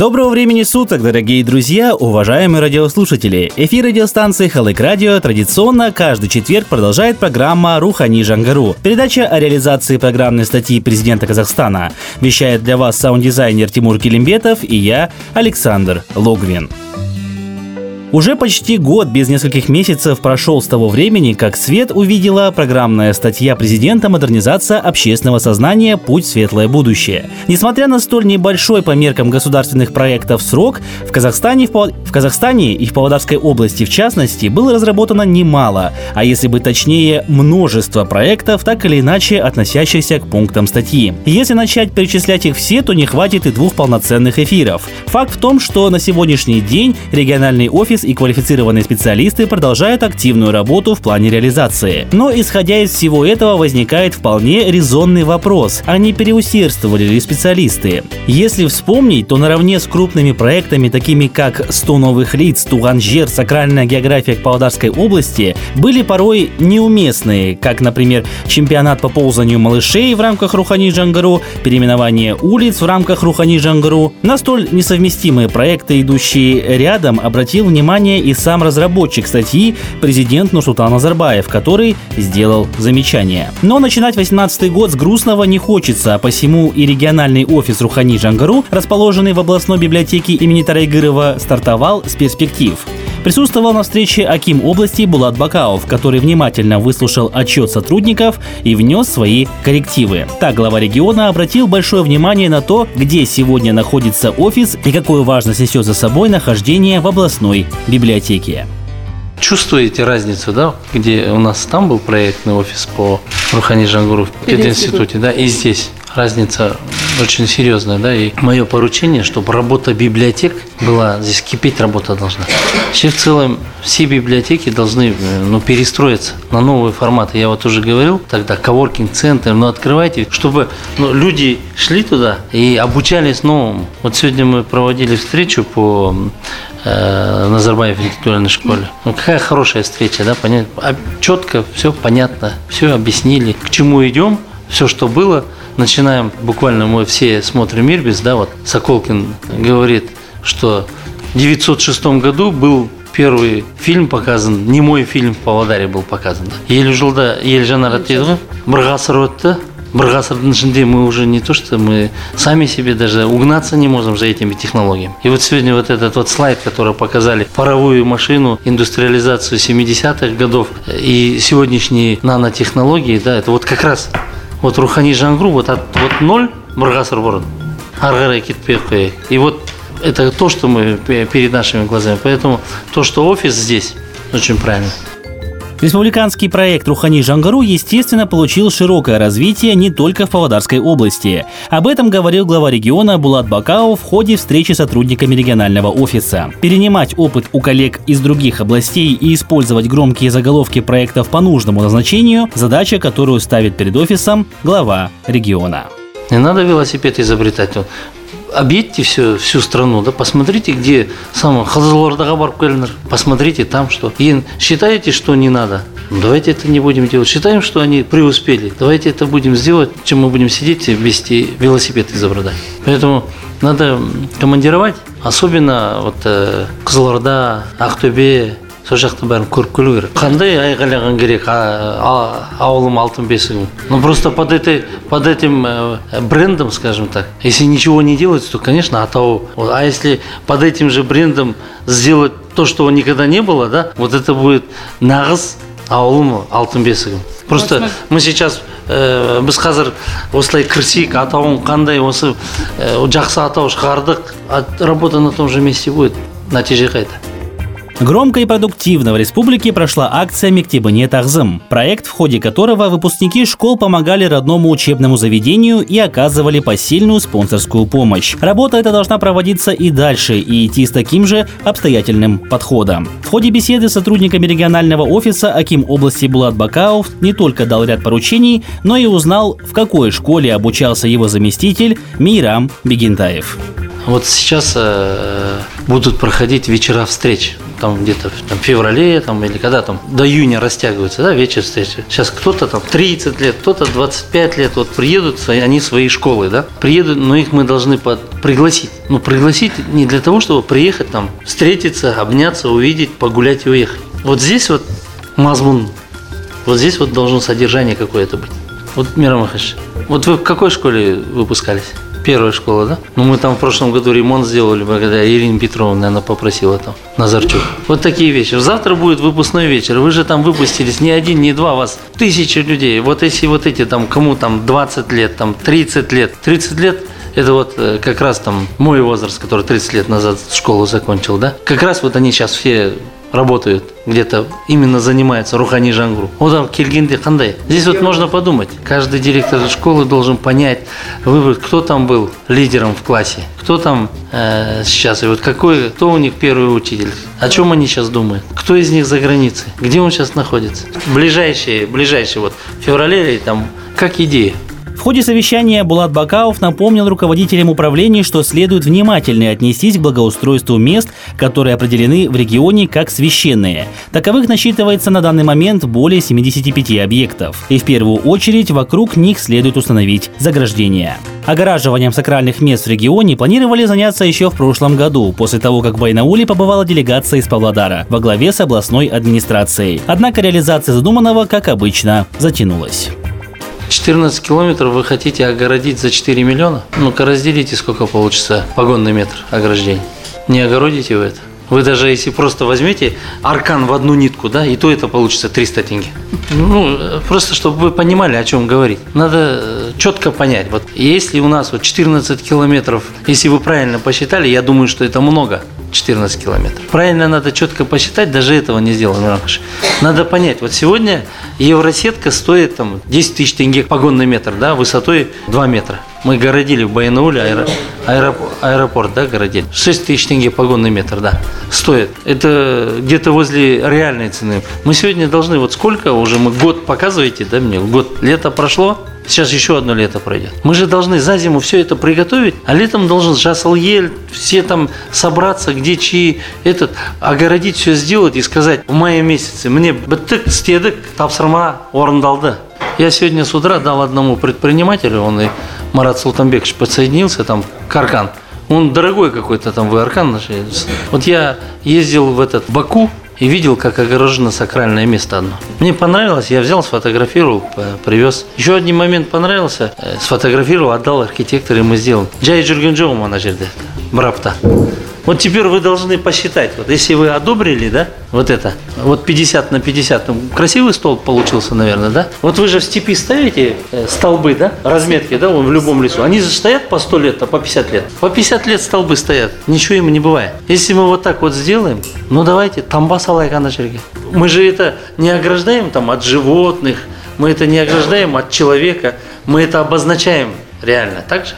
Доброго времени суток, дорогие друзья, уважаемые радиослушатели. Эфир радиостанции Халык Радио традиционно каждый четверг продолжает программа «Рухани Жангару». Передача о реализации программной статьи президента Казахстана. Вещает для вас саунд-дизайнер Тимур Килимбетов и я, Александр Логвин. Уже почти год без нескольких месяцев прошел с того времени, как свет увидела программная статья президента «Модернизация общественного сознания. Путь в светлое будущее». Несмотря на столь небольшой по меркам государственных проектов срок, в Казахстане, в, в Казахстане и в Павлодарской области в частности было разработано немало, а если быть точнее, множество проектов, так или иначе относящихся к пунктам статьи. Если начать перечислять их все, то не хватит и двух полноценных эфиров. Факт в том, что на сегодняшний день региональный офис офис и квалифицированные специалисты продолжают активную работу в плане реализации. Но исходя из всего этого возникает вполне резонный вопрос, а не переусердствовали ли специалисты? Если вспомнить, то наравне с крупными проектами, такими как «100 новых лиц», «Туганжер», «Сакральная география Павлодарской области», были порой неуместные, как, например, чемпионат по ползанию малышей в рамках Рухани Джангару, переименование улиц в рамках Рухани Джангару. На столь несовместимые проекты, идущие рядом, обратил внимание внимание и сам разработчик статьи, президент Нурсултан Назарбаев, который сделал замечание. Но начинать 18 год с грустного не хочется, а посему и региональный офис Рухани Джангару, расположенный в областной библиотеке имени Тарайгырова, стартовал с перспектив. Присутствовал на встрече Аким области Булат Бакаов, который внимательно выслушал отчет сотрудников и внес свои коррективы. Так глава региона обратил большое внимание на то, где сегодня находится офис и какую важность несет за собой нахождение в областной библиотеке. Чувствуете разницу, да, где у нас там был проектный офис по Рухани Жангуру в пединституте, да, и здесь разница очень серьезная, да, и мое поручение, чтобы работа библиотек была, здесь кипеть работа должна. Вообще в целом все библиотеки должны ну, перестроиться на новые форматы. Я вот уже говорил тогда, коворкинг-центр, ну открывайте, чтобы ну, люди шли туда и обучались новому. Вот сегодня мы проводили встречу по э, Назарбаев интеллектуальной школе. Ну, какая хорошая встреча, да, понятно. А четко, все понятно, все объяснили, к чему идем, все, что было – начинаем, буквально мы все смотрим Мирбис, да, вот Соколкин говорит, что в 906 году был первый фильм показан, не мой фильм в Павлодаре был показан. Елу жылда елжан дейді ғой бір ғасыр өтті бір ғасырдың ішінде мы уже не то что мы сами себе даже угнаться не можем за этими технологиями. И вот сегодня вот этот вот слайд, который показали паровую машину, индустриализацию 70-х годов и сегодняшние нанотехнологии, да, это вот как раз вот рухани жаңғыру вот от вот ноль бір ғасыр бұрын ары и вот это то что мы перед нашими глазами. Поэтому то что офис здесь очень правильно Республиканский проект «Рухани Жангару» естественно получил широкое развитие не только в Павлодарской области. Об этом говорил глава региона Булат Бакау в ходе встречи с сотрудниками регионального офиса. Перенимать опыт у коллег из других областей и использовать громкие заголовки проектов по нужному назначению – задача, которую ставит перед офисом глава региона. Не надо велосипед изобретать объедьте всю, всю страну, да, посмотрите, где самое Хазалордаға барып посмотрите там, что. И считаете, что не надо, ну, давайте это не будем делать. Считаем, что они преуспели, давайте это будем сделать, чем мы будем сидеть вместе велосипед изобретать. Поэтому надо командировать, особенно вот э, Қызылорда, Ақтөбе, сол жақты бәрін көріп келу керек қандай айғайлаған керек ауылым алтын бесігім ну просто под этой под этим э, брендом скажем так если ничего не делать то конечно атау а если под этим же брендом сделать то что никогда не было да вот это будет нағыз ауылым алтын бесігім просто мы сейчас ә, біз қазір осылай кірсек атауын қандай осы ә, жақсы атау шығардық работа на том же месте будет нәтиже қайда Громко и продуктивно в республике прошла акция «Мектебыне Тахзым», проект, в ходе которого выпускники школ помогали родному учебному заведению и оказывали посильную спонсорскую помощь. Работа эта должна проводиться и дальше, и идти с таким же обстоятельным подходом. В ходе беседы с сотрудниками регионального офиса Аким области Булат Бакаов не только дал ряд поручений, но и узнал, в какой школе обучался его заместитель Мирам Бегентаев. Вот сейчас э, будут проходить вечера встреч там где-то там, феврале там, или когда там до июня растягиваются, да, вечер встречи. Сейчас кто-то там 30 лет, кто-то 25 лет, вот приедут они свои школы, да, приедут, но их мы должны под, пригласить. Ну, пригласить не для того, чтобы приехать там, встретиться, обняться, увидеть, погулять и уехать. Вот здесь вот мазмун, вот здесь вот должно содержание какое-то быть. Вот, Мирам Махач, вот вы в какой школе выпускались? Первая школа, да? Ну, мы там в прошлом году ремонт сделали, благодаря Ирине Петровне, она попросила там, Назарчук. Вот такие вещи. Завтра будет выпускной вечер. Вы же там выпустились не один, не два, вас тысячи людей. Вот если вот эти там, кому там 20 лет, там 30 лет. 30 лет это вот э, как раз там мой возраст, который 30 лет назад школу закончил, да? Как раз вот они сейчас все работают, где-то именно занимается Рухани Жангру. Вот там Киргинде Хандай. Здесь вот можно подумать. Каждый директор школы должен понять, выбрать, кто там был лидером в классе, кто там э, сейчас, и вот какой, кто у них первый учитель, о чем они сейчас думают, кто из них за границей, где он сейчас находится. Ближайшие, ближайшие вот в феврале там как идея. В ходе совещания Булат Бакаов напомнил руководителям управлений, что следует внимательно отнестись к благоустройству мест, которые определены в регионе как священные. Таковых насчитывается на данный момент более 75 объектов. И в первую очередь вокруг них следует установить заграждения. Огораживанием сакральных мест в регионе планировали заняться еще в прошлом году, после того, как в Байнауле побывала делегация из Павлодара во главе с областной администрацией. Однако реализация задуманного, как обычно, затянулась. 14 километров вы хотите огородить за 4 миллиона? Ну-ка разделите, сколько получится погонный метр ограждения. Не огородите вы это? Вы даже если просто возьмете аркан в одну нитку, да, и то это получится 300 тенге. Ну, просто чтобы вы понимали, о чем говорить. Надо э, четко понять. Вот если у нас вот 14 километров, если вы правильно посчитали, я думаю, что это много. 14 километров. Правильно надо четко посчитать, даже этого не сделал Миранхаш. Надо понять, вот сегодня евросетка стоит там 10 тысяч тенге погонный метр, да, высотой 2 метра. Мы городили в Баянауле аэро, аэропорт, аэропорт, да, городили. 6 тысяч тенге погонный метр, да, стоит. Это где-то возле реальной цены. Мы сегодня должны, вот сколько уже, мы год показываете, да, мне, год, лето прошло, Сейчас еще одно лето пройдет. Мы же должны за зиму все это приготовить, а летом должен Жасалель, все там собраться, где чьи, этот, огородить все сделать и сказать, в мае месяце мне бітік істедік, тапсырма орындалды. Я сегодня с утра дал одному предпринимателю, он и Марат Султанбекович подсоединился, там, Каркан. Он дорогой какой-то там, вы Аркан нашли. Вот я ездил в этот Баку, и видел, как огорожено сакральное место одно. Мне понравилось, я взял, сфотографировал, привез. Еще один момент понравился, э, сфотографировал, отдал архитектору, и мы сделали. Жай жүрген жоқ мына жерде, бірақ та. Вот теперь вы должны посчитать, вот если вы одобрили, да, вот это, вот 50 на 50, ну, красивый стол получился, наверное, да? Вот вы же в степи ставите э, столбы, да, разметки, да, в любом лесу. Они же стоят по 100 лет, а по 50 лет. По 50 лет столбы стоят, ничего им не бывает. Если мы вот так вот сделаем, ну давайте, тамба салайка на черге. Мы же это не ограждаем там от животных, мы это не ограждаем от человека, мы это обозначаем реально, так же?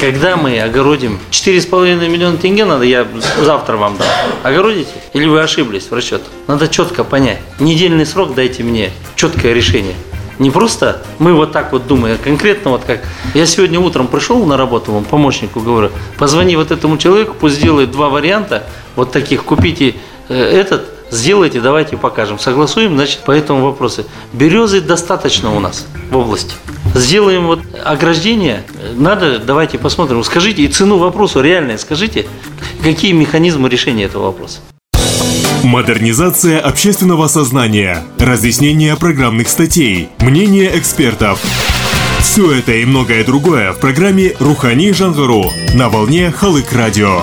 Когда мы огородим 4,5 миллиона тенге надо, я завтра вам дам. Огородите? Или вы ошиблись в расчетах? Надо четко понять. Недельный срок дайте мне четкое решение. Не просто мы вот так вот думаем, а конкретно вот как. Я сегодня утром пришел на работу, вам помощнику говорю, позвони вот этому человеку, пусть сделает два варианта, вот таких, купите э, этот, сделайте, давайте покажем. Согласуем, значит, по этому вопросу. Березы достаточно у нас в области сделаем вот ограждение, надо, давайте посмотрим, скажите, и цену вопросу реальная, скажите, какие механизмы решения этого вопроса. Модернизация общественного сознания, разъяснение программных статей, мнение экспертов. Все это и многое другое в программе «Рухани Жангару» на волне Халык Радио.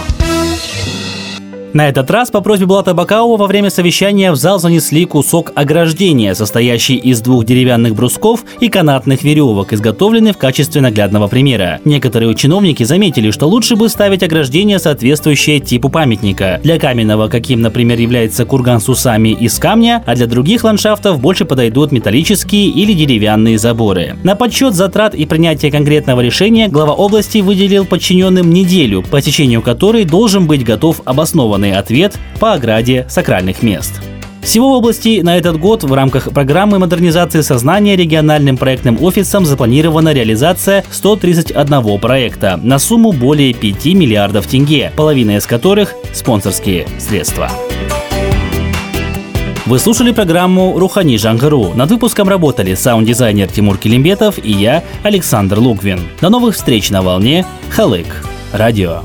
На этот раз по просьбе Булата Бакаова во время совещания в зал занесли кусок ограждения, состоящий из двух деревянных брусков и канатных веревок, изготовленный в качестве наглядного примера. Некоторые чиновники заметили, что лучше бы ставить ограждение, соответствующее типу памятника. Для каменного, каким, например, является курган с усами из камня, а для других ландшафтов больше подойдут металлические или деревянные заборы. На подсчет затрат и принятие конкретного решения глава области выделил подчиненным неделю, по течению которой должен быть готов обоснованный ответ по ограде сакральных мест. Всего в области на этот год в рамках программы модернизации сознания региональным проектным офисом запланирована реализация 131 проекта на сумму более 5 миллиардов тенге, половина из которых – спонсорские средства. Вы слушали программу «Рухани Жангару». Над выпуском работали саунд-дизайнер Тимур Килимбетов и я, Александр Лугвин. До новых встреч на волне. Халык. Радио.